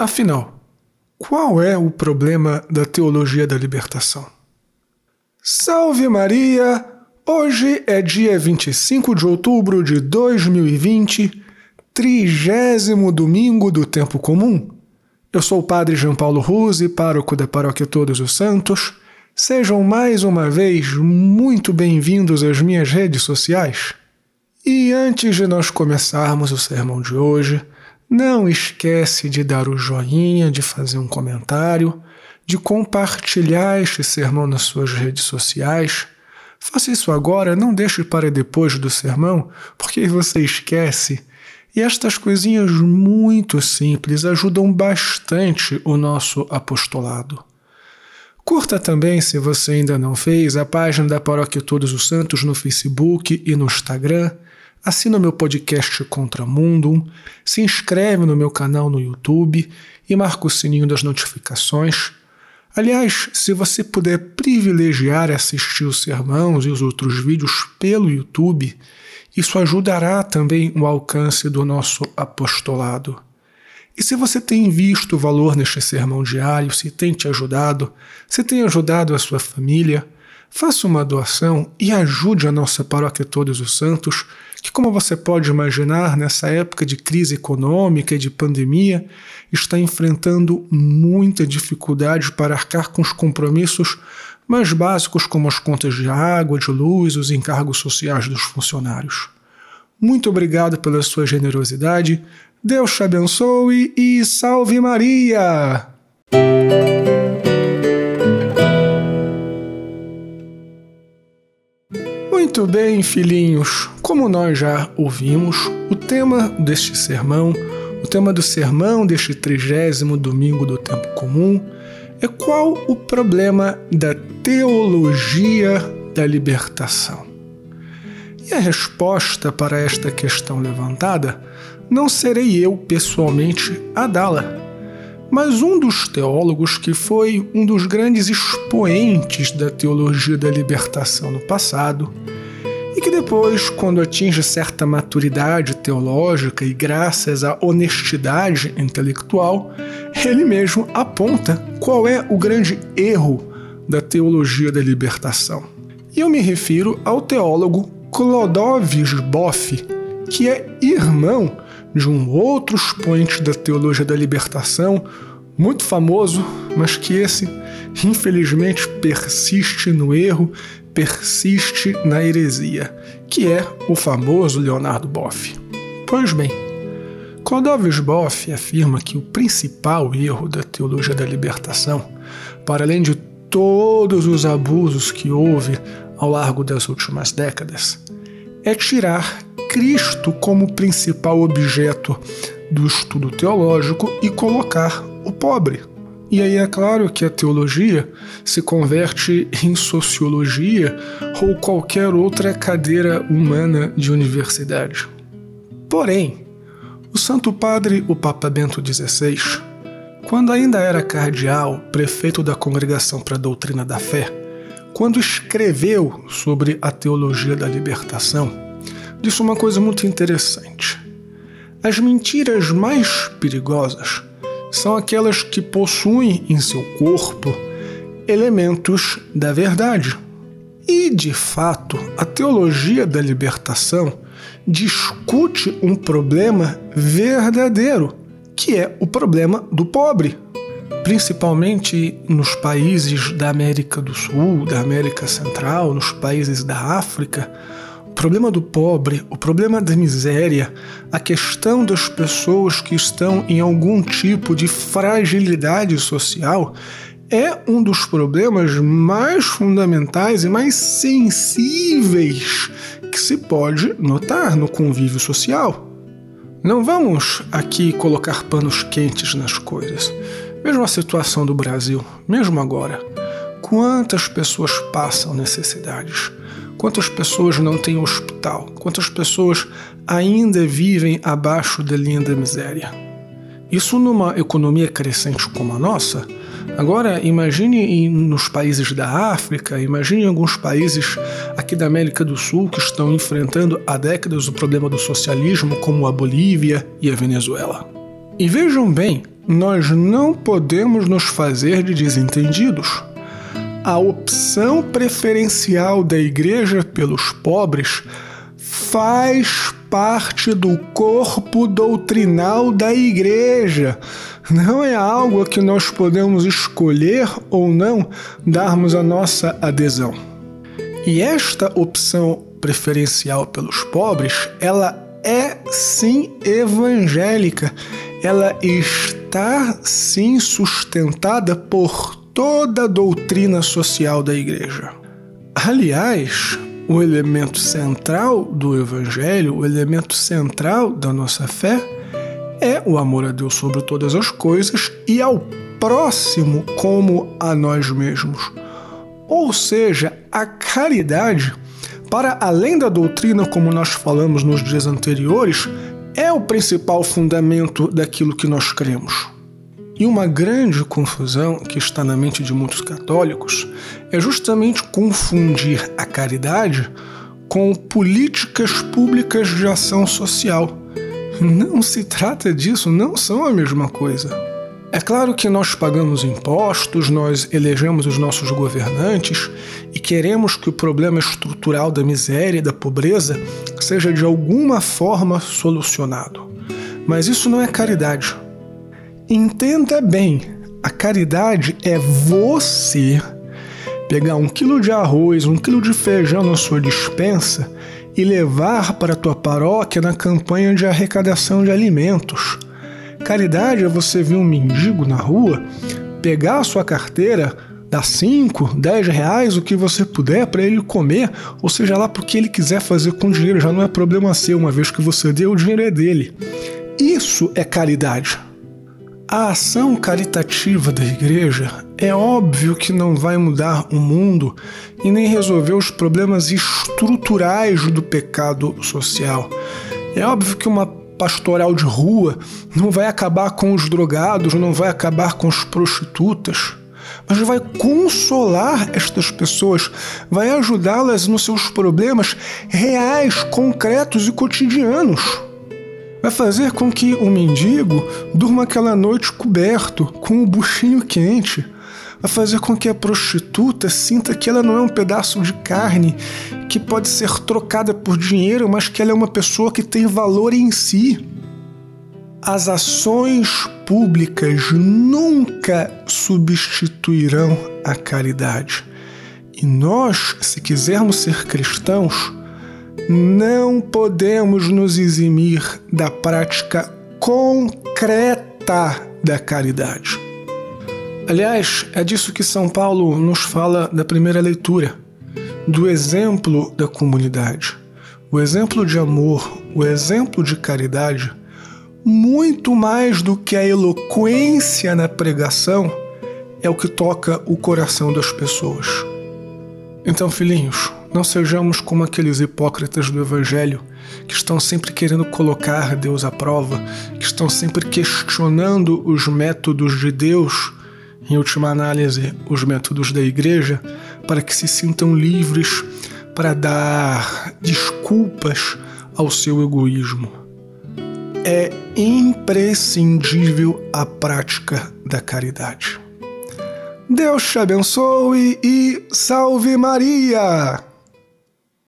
Afinal, qual é o problema da teologia da libertação? Salve Maria! Hoje é dia 25 de outubro de 2020, trigésimo domingo do tempo comum. Eu sou o Padre João Paulo Ruse, pároco da Paróquia Todos os Santos. Sejam mais uma vez muito bem-vindos às minhas redes sociais. E antes de nós começarmos o sermão de hoje, não esquece de dar o joinha, de fazer um comentário, de compartilhar este sermão nas suas redes sociais. Faça isso agora, não deixe para depois do sermão, porque você esquece. E estas coisinhas muito simples ajudam bastante o nosso apostolado. Curta também, se você ainda não fez, a página da Paróquia Todos os Santos no Facebook e no Instagram assina meu podcast Contramundum, se inscreve no meu canal no YouTube e marca o sininho das notificações. Aliás, se você puder privilegiar assistir os sermãos e os outros vídeos pelo YouTube, isso ajudará também o alcance do nosso apostolado. E se você tem visto valor neste sermão diário, se tem te ajudado, se tem ajudado a sua família, faça uma doação e ajude a nossa paróquia Todos os Santos que, como você pode imaginar, nessa época de crise econômica e de pandemia, está enfrentando muita dificuldade para arcar com os compromissos mais básicos, como as contas de água, de luz, os encargos sociais dos funcionários. Muito obrigado pela sua generosidade. Deus te abençoe e salve Maria! Muito bem, filhinhos. Como nós já ouvimos, o tema deste sermão, o tema do sermão deste trigésimo domingo do tempo comum, é qual o problema da teologia da libertação. E a resposta para esta questão levantada não serei eu pessoalmente a dá-la, mas um dos teólogos que foi um dos grandes expoentes da teologia da libertação no passado e que depois, quando atinge certa maturidade teológica e graças à honestidade intelectual, ele mesmo aponta qual é o grande erro da teologia da libertação. E eu me refiro ao teólogo Clodovis Boff, que é irmão de um outro expoente da teologia da libertação, muito famoso, mas que esse infelizmente persiste no erro persiste na heresia, que é o famoso Leonardo Boff. Pois bem, Clodovis Boff afirma que o principal erro da teologia da libertação, para além de todos os abusos que houve ao largo das últimas décadas, é tirar Cristo como principal objeto do estudo teológico e colocar o pobre, e aí é claro que a teologia se converte em sociologia ou qualquer outra cadeira humana de universidade. Porém, o Santo Padre, o Papa Bento XVI, quando ainda era cardeal, prefeito da Congregação para a Doutrina da Fé, quando escreveu sobre a teologia da libertação, disse uma coisa muito interessante. As mentiras mais perigosas são aquelas que possuem em seu corpo elementos da verdade. E, de fato, a teologia da libertação discute um problema verdadeiro, que é o problema do pobre. Principalmente nos países da América do Sul, da América Central, nos países da África, problema do pobre, o problema da miséria, a questão das pessoas que estão em algum tipo de fragilidade social é um dos problemas mais fundamentais e mais sensíveis que se pode notar no convívio social. Não vamos aqui colocar panos quentes nas coisas. Vejam a situação do Brasil, mesmo agora. Quantas pessoas passam necessidades? Quantas pessoas não têm hospital? Quantas pessoas ainda vivem abaixo da linha da miséria? Isso numa economia crescente como a nossa? Agora, imagine nos países da África, imagine alguns países aqui da América do Sul que estão enfrentando há décadas o problema do socialismo, como a Bolívia e a Venezuela. E vejam bem nós não podemos nos fazer de desentendidos. A opção preferencial da igreja pelos pobres faz parte do corpo doutrinal da igreja. Não é algo a que nós podemos escolher ou não darmos a nossa adesão. E esta opção preferencial pelos pobres, ela é sim evangélica. Ela está sim sustentada por toda a doutrina social da igreja. Aliás, o elemento central do Evangelho, o elemento central da nossa fé, é o amor a Deus sobre todas as coisas e ao próximo como a nós mesmos. Ou seja, a caridade, para além da doutrina, como nós falamos nos dias anteriores, é o principal fundamento daquilo que nós cremos. E uma grande confusão que está na mente de muitos católicos é justamente confundir a caridade com políticas públicas de ação social. Não se trata disso, não são a mesma coisa. É claro que nós pagamos impostos, nós elegemos os nossos governantes e queremos que o problema estrutural da miséria e da pobreza seja de alguma forma solucionado. Mas isso não é caridade. Entenda bem, a caridade é você pegar um quilo de arroz, um quilo de feijão na sua dispensa e levar para a tua paróquia na campanha de arrecadação de alimentos. Caridade é você ver um mendigo na rua, pegar a sua carteira, dar 5, 10 reais, o que você puder para ele comer, ou seja lá porque ele quiser fazer com dinheiro, já não é problema seu, uma vez que você deu, o dinheiro é dele. Isso é caridade. A ação caritativa da igreja é óbvio que não vai mudar o mundo e nem resolver os problemas estruturais do pecado social. É óbvio que uma pastoral de rua não vai acabar com os drogados, não vai acabar com as prostitutas, mas vai consolar estas pessoas, vai ajudá-las nos seus problemas reais, concretos e cotidianos vai fazer com que o mendigo durma aquela noite coberto, com o buchinho quente. Vai fazer com que a prostituta sinta que ela não é um pedaço de carne que pode ser trocada por dinheiro, mas que ela é uma pessoa que tem valor em si. As ações públicas nunca substituirão a caridade. E nós, se quisermos ser cristãos, não podemos nos eximir da prática concreta da caridade. Aliás, é disso que São Paulo nos fala da primeira leitura, do exemplo da comunidade. O exemplo de amor, o exemplo de caridade, muito mais do que a eloquência na pregação, é o que toca o coração das pessoas. Então, filhinhos, não sejamos como aqueles hipócritas do Evangelho que estão sempre querendo colocar Deus à prova, que estão sempre questionando os métodos de Deus, em última análise, os métodos da Igreja, para que se sintam livres para dar desculpas ao seu egoísmo. É imprescindível a prática da caridade. Deus te abençoe e salve Maria!